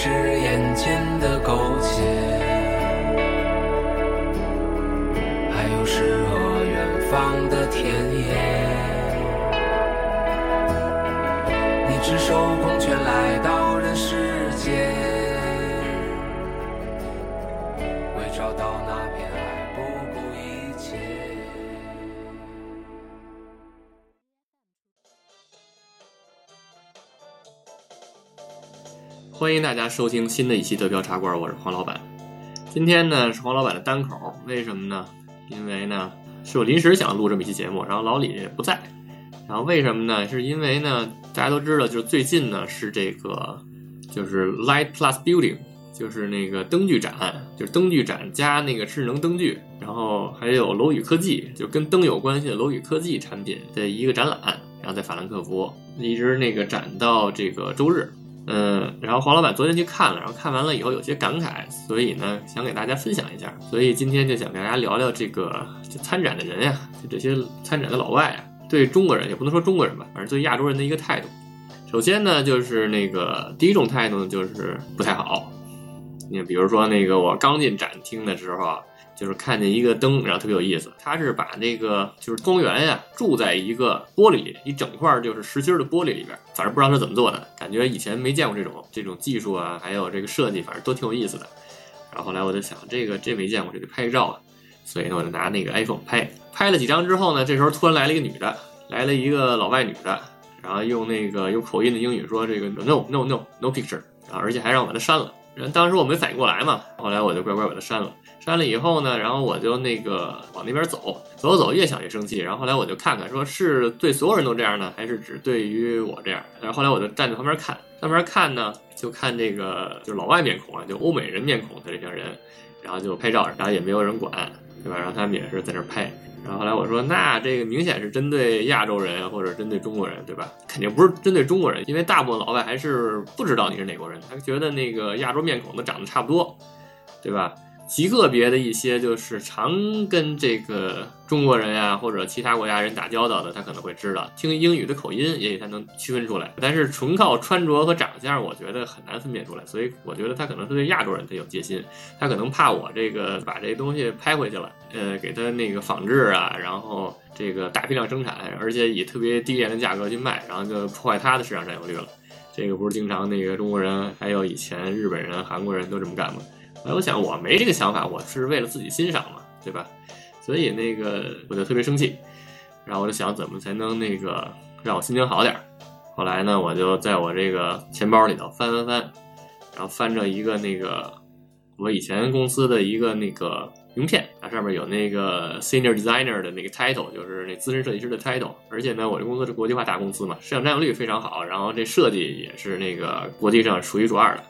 生活不止眼前的苟且，还有诗和远方的田野。你赤手空拳来到欢迎大家收听新的一期德标茶馆，我是黄老板。今天呢是黄老板的单口，为什么呢？因为呢是我临时想录这么一期节目，然后老李也不在。然后为什么呢？是因为呢大家都知道，就是最近呢是这个就是 Light Plus Building，就是那个灯具展，就是灯具展加那个智能灯具，然后还有楼宇科技，就跟灯有关系的楼宇科技产品的一个展览，然后在法兰克福一直那个展到这个周日。嗯，然后黄老板昨天去看了，然后看完了以后有些感慨，所以呢想给大家分享一下，所以今天就想跟大家聊聊这个就参展的人呀，就这些参展的老外啊，对中国人也不能说中国人吧，反正对亚洲人的一个态度。首先呢，就是那个第一种态度，就是不太好。你，比如说那个我刚进展厅的时候，就是看见一个灯，然后特别有意思，他是把那个就是光源呀注在一个玻璃，一整块就是实心的玻璃里边，反正不知道是怎么做的，感觉以前没见过这种这种技术啊，还有这个设计，反正都挺有意思的。然后后来我就想，这个这没见过，这得拍个照啊，所以呢我就拿那个 iPhone 拍，拍了几张之后呢，这时候突然来了一个女的，来了一个老外女的，然后用那个有口音的英语说这个 no no no no picture 啊，而且还让我把它删了。然后当时我没反应过来嘛，后来我就乖乖把它删了。删了以后呢，然后我就那个往那边走，走走越想越生气。然后后来我就看看，说是对所有人都这样呢，还是只对于我这样？然后后来我就站在旁边看，旁边看呢，就看这个就是老外面孔啊，就欧美人面孔的这些人，然后就拍照，然后也没有人管，对吧？然后他们也是在那拍。然后后来我说，那这个明显是针对亚洲人或者针对中国人，对吧？肯定不是针对中国人，因为大部分老外还是不知道你是哪国人，他觉得那个亚洲面孔都长得差不多，对吧？极个别的一些就是常跟这个中国人呀或者其他国家人打交道的，他可能会知道，听英语的口音也许他能区分出来。但是纯靠穿着和长相，我觉得很难分辨出来。所以我觉得他可能是对亚洲人他有戒心，他可能怕我这个把这东西拍回去了，呃，给他那个仿制啊，然后这个大批量生产，而且以特别低廉的价格去卖，然后就破坏他的市场占有率了。这个不是经常那个中国人还有以前日本人、韩国人都这么干吗？哎，我想我没这个想法，我是为了自己欣赏嘛，对吧？所以那个我就特别生气，然后我就想怎么才能那个让我心情好点儿。后来呢，我就在我这个钱包里头翻翻翻，然后翻着一个那个我以前公司的一个那个名片，它上面有那个 senior designer 的那个 title，就是那资深设计师的 title。而且呢，我这公司是国际化大公司嘛，市场占有率非常好，然后这设计也是那个国际上数一数二的。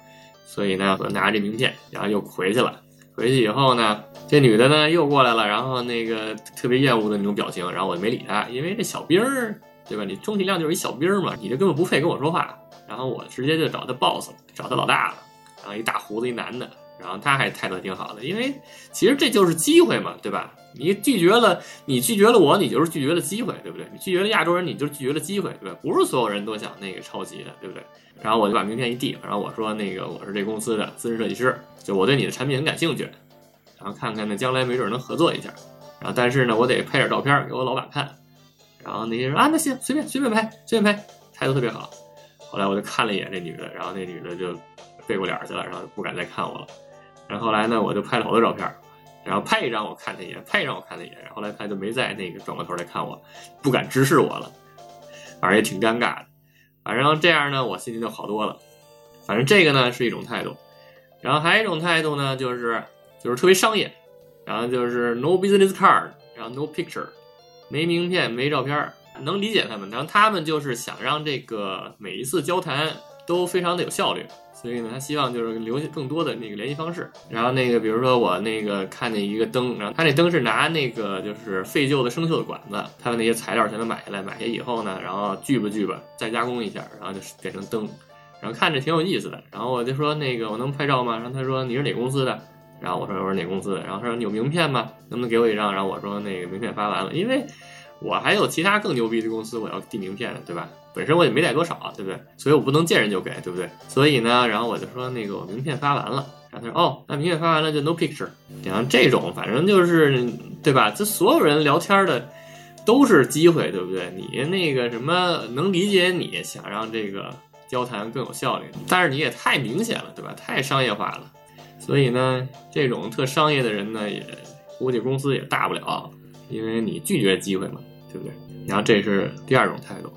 所以呢，我拿着这名片，然后又回去了。回去以后呢，这女的呢又过来了，然后那个特别厌恶的那种表情，然后我就没理她，因为这小兵儿，对吧？你充其量就是一小兵儿嘛，你这根本不配跟我说话。然后我直接就找他 boss，找他老大了，然后一大胡子一男的，然后他还态度挺好的，因为其实这就是机会嘛，对吧？你拒绝了，你拒绝了我，你就是拒绝了机会，对不对？你拒绝了亚洲人，你就是拒绝了机会，对不对？不是所有人都想那个抄袭的，对不对？然后我就把名片一递，然后我说那个我是这公司的资深设计师，就我对你的产品很感兴趣，然后看看呢将来没准能合作一下，然后但是呢我得拍点照片给我老板看，然后那些人啊那行随便随便拍随便拍，态度特别好。后来我就看了一眼这女的，然后那女的就背过脸去了，然后不敢再看我了。然后后来呢我就拍了好多照片，然后拍一张我看他一眼，拍一张我看他一眼，然后后来他就没再那个转过头来看我，不敢直视我了，反正也挺尴尬的。反正这样呢，我心情就好多了。反正这个呢是一种态度，然后还有一种态度呢，就是就是特别商业，然后就是 no business card，然后 no picture，没名片，没照片，能理解他们。然后他们就是想让这个每一次交谈都非常的有效率。所以呢，他希望就是留下更多的那个联系方式。然后那个，比如说我那个看见一个灯，然后他那灯是拿那个就是废旧的生锈的管子，他把那些材料全都买下来，买下以后呢，然后锯吧锯吧，再加工一下，然后就变成灯，然后看着挺有意思的。然后我就说那个我能拍照吗？然后他说你是哪公司的？然后我说我是哪公司的？然后他说你有名片吗？能不能给我一张？然后我说那个名片发完了，因为我还有其他更牛逼的公司我要递名片的，对吧？本身我也没带多少，对不对？所以我不能见人就给，对不对？所以呢，然后我就说那个我名片发完了，然后他说哦，那名片发完了就 no picture。然后这种反正就是对吧？这所有人聊天的都是机会，对不对？你那个什么能理解你想让这个交谈更有效率，但是你也太明显了，对吧？太商业化了。所以呢，这种特商业的人呢，也估计公司也大不了，因为你拒绝机会嘛，对不对？然后这是第二种态度。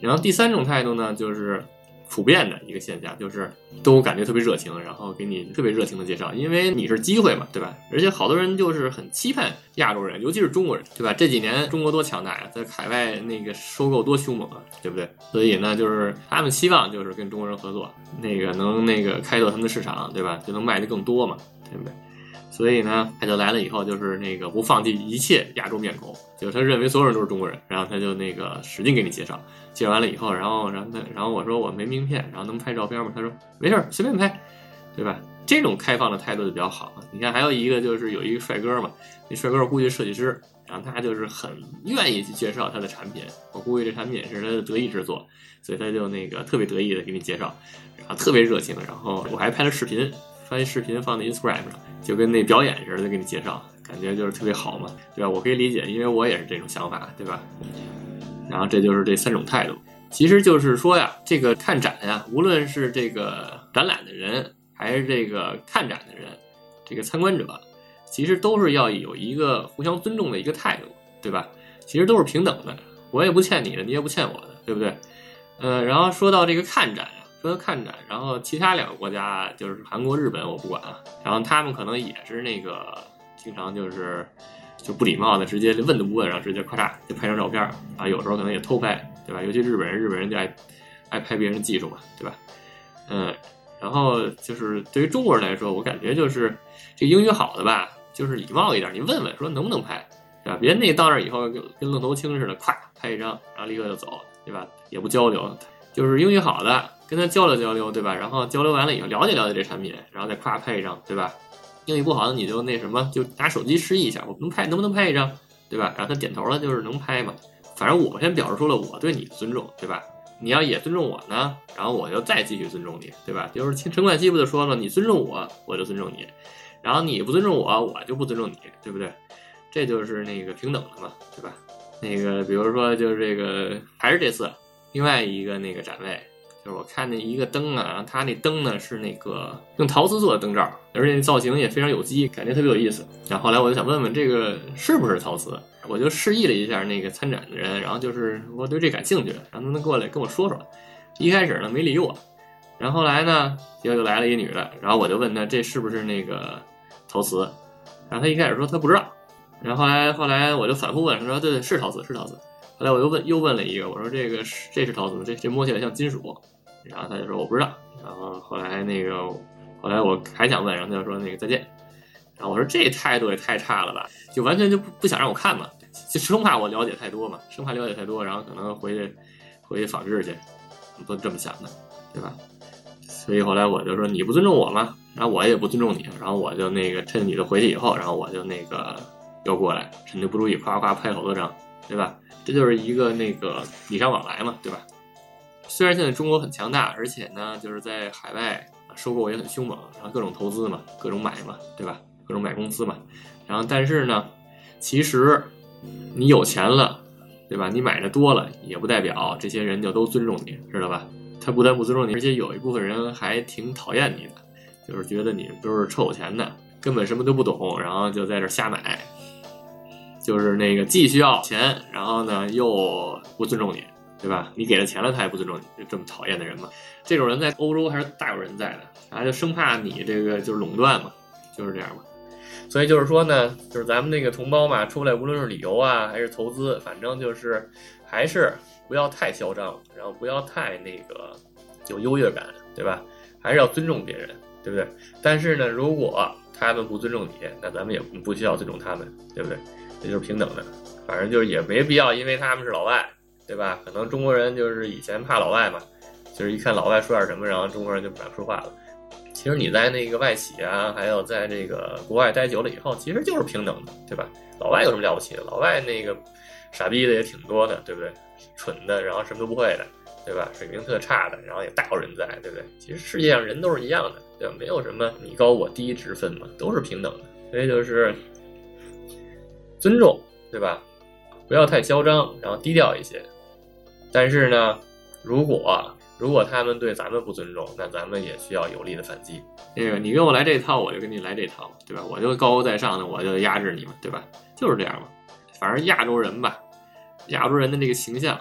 然后第三种态度呢，就是普遍的一个现象，就是都感觉特别热情，然后给你特别热情的介绍，因为你是机会嘛，对吧？而且好多人就是很期盼亚洲人，尤其是中国人，对吧？这几年中国多强大呀，在海外那个收购多凶猛啊，对不对？所以呢，就是他们希望就是跟中国人合作，那个能那个开拓他们的市场，对吧？就能卖的更多嘛，对不对？所以呢，他就来了以后，就是那个不放弃一切亚洲面孔，就他认为所有人都是中国人，然后他就那个使劲给你介绍，介绍完了以后，然后然后他然后我说我没名片，然后能拍照片吗？他说没事，随便拍，对吧？这种开放的态度就比较好。你看还有一个就是有一个帅哥嘛，那帅哥估计设计师，然后他就是很愿意去介绍他的产品，我估计这产品是他的得意之作，所以他就那个特别得意的给你介绍，然后特别热情，然后我还拍了视频。发一视频放在 Instagram 上，就跟那表演似的，给你介绍，感觉就是特别好嘛，对吧？我可以理解，因为我也是这种想法，对吧？然后这就是这三种态度，其实就是说呀，这个看展呀，无论是这个展览的人，还是这个看展的人，这个参观者，其实都是要有一个互相尊重的一个态度，对吧？其实都是平等的，我也不欠你的，你也不欠我的，对不对？呃，然后说到这个看展。说看展，然后其他两个国家就是韩国、日本，我不管啊。然后他们可能也是那个经常就是就不礼貌的，直接问都不问，然后直接咔嚓就拍张照片啊。有时候可能也偷拍，对吧？尤其日本人，日本人就爱爱拍别人技术嘛，对吧？嗯，然后就是对于中国人来说，我感觉就是这英语好的吧，就是礼貌一点，你问问说能不能拍，对吧？别那到那以后跟跟愣头青似的，咵拍一张，然后立刻就走，对吧？也不交流，就是英语好的。跟他交流交流，对吧？然后交流完了以后，了解了解这产品，然后再夸拍一张，对吧？英语不好的你就那什么，就拿手机示意一下，我能拍，能不能拍一张，对吧？然后他点头了，就是能拍嘛。反正我先表示出了我对你的尊重，对吧？你要也尊重我呢，然后我就再继续尊重你，对吧？就是陈冠希不就说了，你尊重我，我就尊重你；然后你不尊重我，我就不尊重你，对不对？这就是那个平等的嘛，对吧？那个比如说就是这个，还是这次另外一个那个展位。就是我看那一个灯啊，然后它那灯呢是那个用陶瓷做的灯罩，而且那造型也非常有机，感觉特别有意思。然后后来我就想问问这个是不是陶瓷，我就示意了一下那个参展的人，然后就是我对这感兴趣，让他们过来跟我说说。一开始呢没理我，然后后来呢结果就来了一女的，然后我就问她这是不是那个陶瓷，然后她一开始说她不知道，然后后来后来我就反复问，她说对对是陶瓷是陶瓷。后来我又问又问了一个，我说这个是这是陶瓷吗？这这摸起来像金属。然后他就说我不知道，然后后来那个后来我还想问，然后他就说那个再见，然后我说这态度也太差了吧，就完全就不不想让我看嘛，就生怕我了解太多嘛，生怕了解太多，然后可能回去回去仿制去，都这么想的，对吧？所以后来我就说你不尊重我吗？然后我也不尊重你，然后我就那个趁女的回去以后，然后我就那个又过来，趁你不注意夸夸拍好多张，对吧？这就是一个那个礼尚往来嘛，对吧？虽然现在中国很强大，而且呢，就是在海外收购也很凶猛，然后各种投资嘛，各种买嘛，对吧？各种买公司嘛，然后但是呢，其实你有钱了，对吧？你买的多了，也不代表这些人就都尊重你，知道吧？他不但不尊重你，而且有一部分人还挺讨厌你的，就是觉得你都是臭有钱的，根本什么都不懂，然后就在这瞎买，就是那个既需要钱，然后呢又不尊重你。对吧？你给了钱了，他也不尊重你，就这么讨厌的人嘛。这种人在欧洲还是大有人在的，然后就生怕你这个就是垄断嘛，就是这样嘛。所以就是说呢，就是咱们那个同胞嘛，出来无论是旅游啊，还是投资，反正就是还是不要太嚣张，然后不要太那个有优越感，对吧？还是要尊重别人，对不对？但是呢，如果他们不尊重你，那咱们也不需要尊重他们，对不对？这就是平等的，反正就是也没必要，因为他们是老外，对吧？可能中国人就是以前怕老外嘛，就是一看老外说点什么，然后中国人就不敢说话了。其实你在那个外企啊，还有在这个国外待久了以后，其实就是平等的，对吧？老外有什么了不起的？老外那个傻逼的也挺多的，对不对？蠢的，然后什么都不会的，对吧？水平特差的，然后也大有人在，对不对？其实世界上人都是一样的，对吧？没有什么你高我低之分嘛，都是平等的。所以就是尊重，对吧？不要太嚣张，然后低调一些。但是呢，如果如果他们对咱们不尊重，那咱们也需要有力的反击。那个你跟我来这套，我就跟你来这套，对吧？我就高高在上的，我就压制你嘛，对吧？就是这样嘛。反正亚洲人吧，亚洲人的这个形象，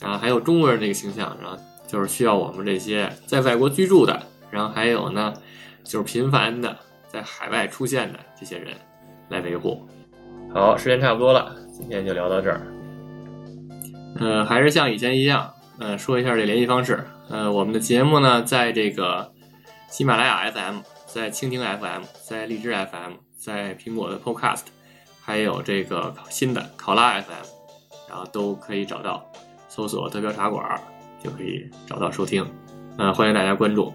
然后还有中国人这个形象，然后就是需要我们这些在外国居住的，然后还有呢，就是频繁的在海外出现的这些人来维护。好，时间差不多了，今天就聊到这儿。嗯，还是像以前一样。呃，说一下这联系方式。呃，我们的节目呢，在这个喜马拉雅 FM，在蜻蜓 FM，在荔枝 FM，在苹果的 Podcast，还有这个新的考拉 FM，然后都可以找到，搜索“德标茶馆”就可以找到收听。嗯，欢迎大家关注。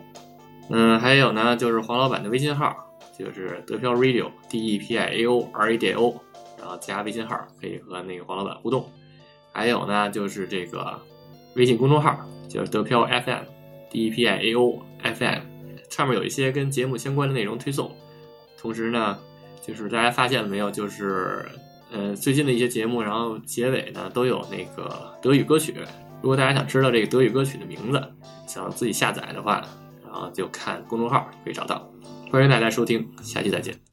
嗯，还有呢，就是黄老板的微信号，就是德标 Radio，D E P I A O R A D O，然后加微信号可以和那个黄老板互动。还有呢，就是这个。微信公众号叫德飘 FM，D E P I A O F M，上面有一些跟节目相关的内容推送。同时呢，就是大家发现了没有，就是呃最近的一些节目，然后结尾呢都有那个德语歌曲。如果大家想知道这个德语歌曲的名字，想自己下载的话，然后就看公众号可以找到。欢迎大家收听，下期再见。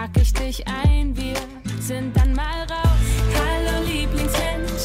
pack ich dich ein, wir sind dann mal raus. Hallo Lieblingsmensch,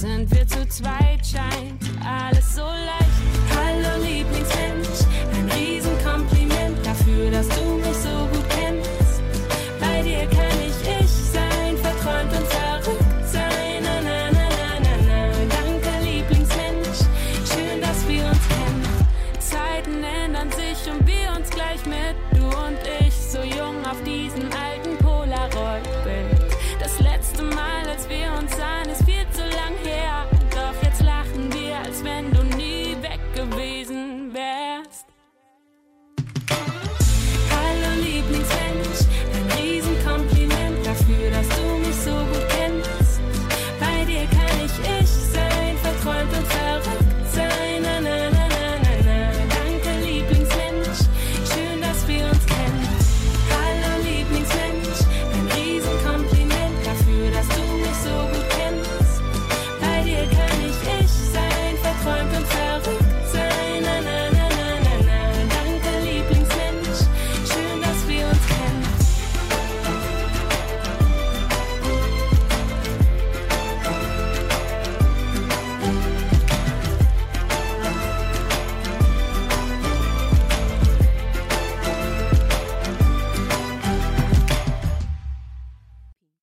sind wir zu zweit, scheint alles